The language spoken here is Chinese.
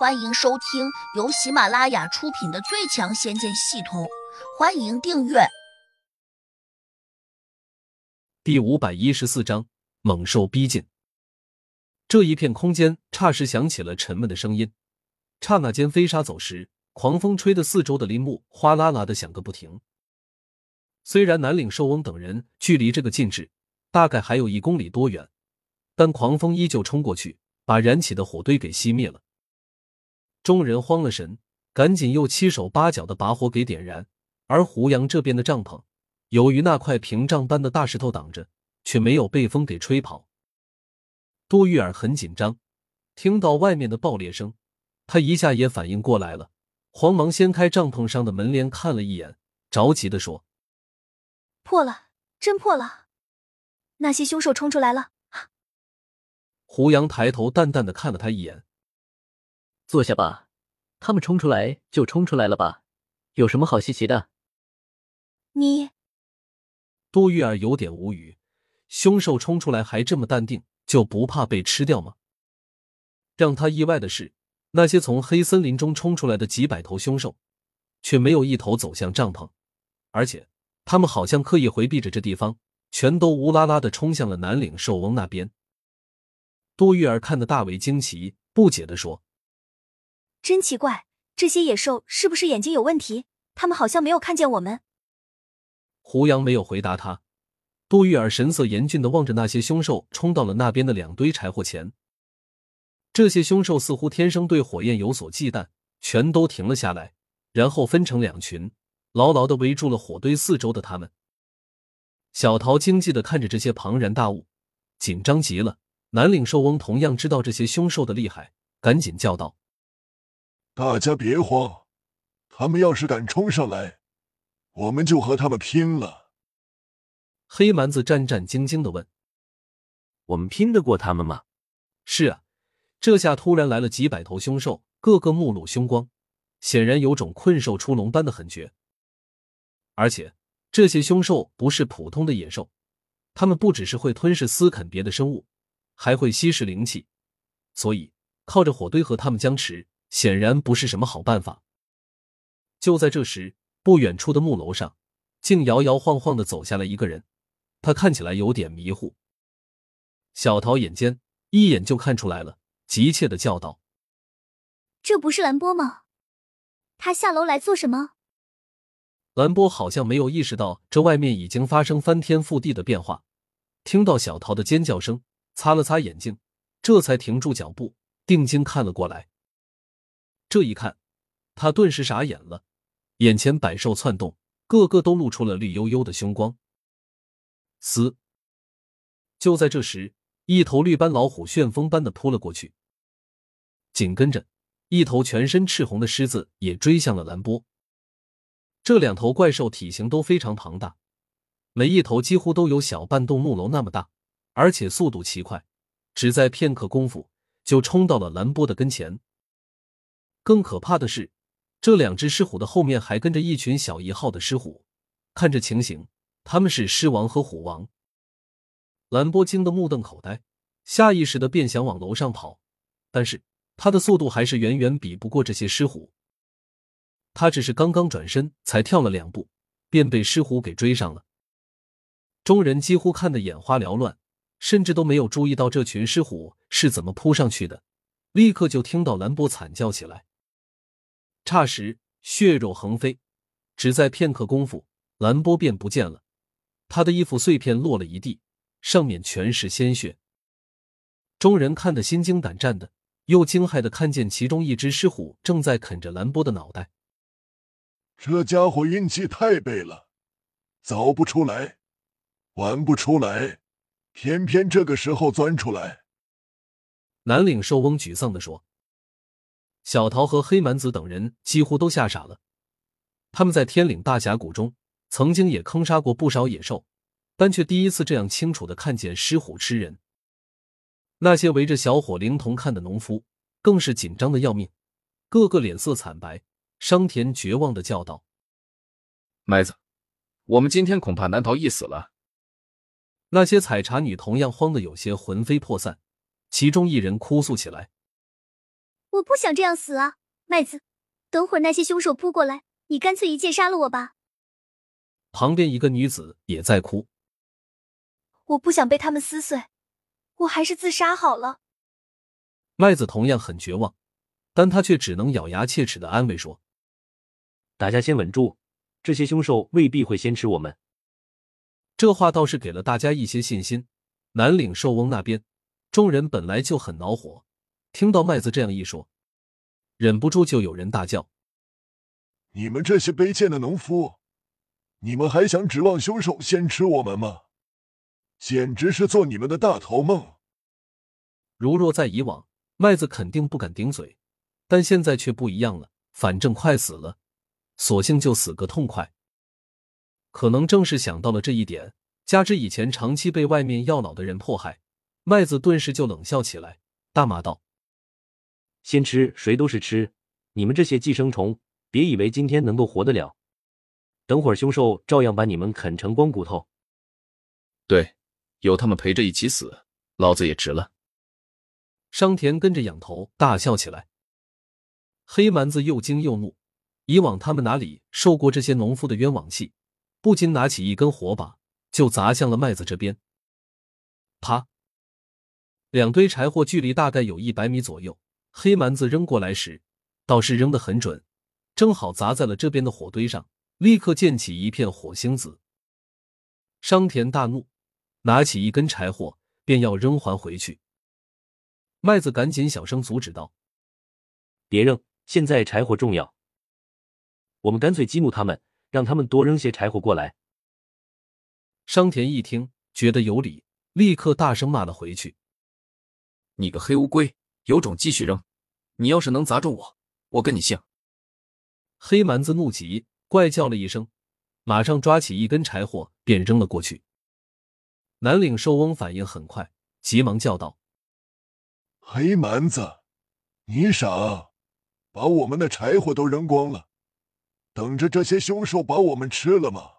欢迎收听由喜马拉雅出品的《最强仙剑系统》，欢迎订阅。第五百一十四章：猛兽逼近。这一片空间霎时响起了沉闷的声音，刹那间飞沙走石，狂风吹得四周的林木哗啦啦的响个不停。虽然南岭兽翁等人距离这个禁制大概还有一公里多远，但狂风依旧冲过去，把燃起的火堆给熄灭了。众人慌了神，赶紧又七手八脚的把火给点燃。而胡杨这边的帐篷，由于那块屏障般的大石头挡着，却没有被风给吹跑。杜玉儿很紧张，听到外面的爆裂声，她一下也反应过来了，慌忙掀开帐篷上的门帘看了一眼，着急的说：“破了，真破了！那些凶兽冲出来了！”胡杨抬头淡淡的看了他一眼。坐下吧，他们冲出来就冲出来了吧，有什么好稀奇的？你，杜玉儿有点无语，凶兽冲出来还这么淡定，就不怕被吃掉吗？让他意外的是，那些从黑森林中冲出来的几百头凶兽，却没有一头走向帐篷，而且他们好像刻意回避着这地方，全都乌拉拉的冲向了南岭兽翁那边。杜玉儿看得大为惊奇，不解的说。真奇怪，这些野兽是不是眼睛有问题？他们好像没有看见我们。胡杨没有回答他，杜玉儿神色严峻的望着那些凶兽冲到了那边的两堆柴火前。这些凶兽似乎天生对火焰有所忌惮，全都停了下来，然后分成两群，牢牢的围住了火堆四周的他们。小桃惊悸的看着这些庞然大物，紧张极了。南岭兽翁同样知道这些凶兽的厉害，赶紧叫道。大家别慌，他们要是敢冲上来，我们就和他们拼了。黑蛮子战战兢兢的问：“我们拼得过他们吗？”是啊，这下突然来了几百头凶兽，个个目露凶光，显然有种困兽出笼般的狠绝。而且这些凶兽不是普通的野兽，他们不只是会吞噬撕啃别的生物，还会吸食灵气，所以靠着火堆和他们僵持。显然不是什么好办法。就在这时，不远处的木楼上，竟摇摇晃晃的走下来一个人，他看起来有点迷糊。小桃眼尖，一眼就看出来了，急切的叫道：“这不是兰波吗？他下楼来做什么？”兰波好像没有意识到这外面已经发生翻天覆地的变化，听到小桃的尖叫声，擦了擦眼睛，这才停住脚步，定睛看了过来。这一看，他顿时傻眼了，眼前百兽窜动，个个都露出了绿油油的凶光。嘶！就在这时，一头绿斑老虎旋风般的扑了过去，紧跟着，一头全身赤红的狮子也追向了兰波。这两头怪兽体型都非常庞大，每一头几乎都有小半栋木楼那么大，而且速度奇快，只在片刻功夫就冲到了兰波的跟前。更可怕的是，这两只狮虎的后面还跟着一群小一号的狮虎。看这情形，他们是狮王和虎王。兰波惊得目瞪口呆，下意识的便想往楼上跑，但是他的速度还是远远比不过这些狮虎。他只是刚刚转身，才跳了两步，便被狮虎给追上了。众人几乎看得眼花缭乱，甚至都没有注意到这群狮虎是怎么扑上去的，立刻就听到兰波惨叫起来。霎时，血肉横飞，只在片刻功夫，蓝波便不见了。他的衣服碎片落了一地，上面全是鲜血。众人看得心惊胆战的，又惊骇的看见其中一只狮虎正在啃着蓝波的脑袋。这家伙运气太背了，早不出来，晚不出来，偏偏这个时候钻出来。南岭寿翁沮丧的说。小桃和黑蛮子等人几乎都吓傻了。他们在天岭大峡谷中曾经也坑杀过不少野兽，但却第一次这样清楚的看见狮虎吃人。那些围着小火灵童看的农夫更是紧张的要命，个个脸色惨白。商田绝望的叫道：“麦子，我们今天恐怕难逃一死了。”那些采茶女同样慌得有些魂飞魄散，其中一人哭诉起来。我不想这样死啊，麦子，等会儿那些凶手扑过来，你干脆一剑杀了我吧。旁边一个女子也在哭，我不想被他们撕碎，我还是自杀好了。麦子同样很绝望，但他却只能咬牙切齿的安慰说：“大家先稳住，这些凶手未必会先吃我们。”这话倒是给了大家一些信心。南岭寿翁那边，众人本来就很恼火，听到麦子这样一说，忍不住就有人大叫：“你们这些卑贱的农夫！”你们还想指望凶手先吃我们吗？简直是做你们的大头梦！如若在以往，麦子肯定不敢顶嘴，但现在却不一样了。反正快死了，索性就死个痛快。可能正是想到了这一点，加之以前长期被外面要老的人迫害，麦子顿时就冷笑起来，大骂道：“先吃谁都是吃，你们这些寄生虫，别以为今天能够活得了。”等会儿凶兽照样把你们啃成光骨头。对，有他们陪着一起死，老子也值了。商田跟着仰头大笑起来。黑蛮子又惊又怒，以往他们哪里受过这些农夫的冤枉气，不禁拿起一根火把就砸向了麦子这边。啪！两堆柴火距离大概有一百米左右，黑蛮子扔过来时倒是扔得很准，正好砸在了这边的火堆上。立刻溅起一片火星子，商田大怒，拿起一根柴火便要扔还回去。麦子赶紧小声阻止道：“别扔，现在柴火重要。我们干脆激怒他们，让他们多扔些柴火过来。”商田一听觉得有理，立刻大声骂了回去：“你个黑乌龟，有种继续扔！你要是能砸中我，我跟你姓。”黑蛮子怒极。怪叫了一声，马上抓起一根柴火便扔了过去。南岭寿翁反应很快，急忙叫道：“黑蛮子，你傻，把我们的柴火都扔光了，等着这些凶兽把我们吃了吗？”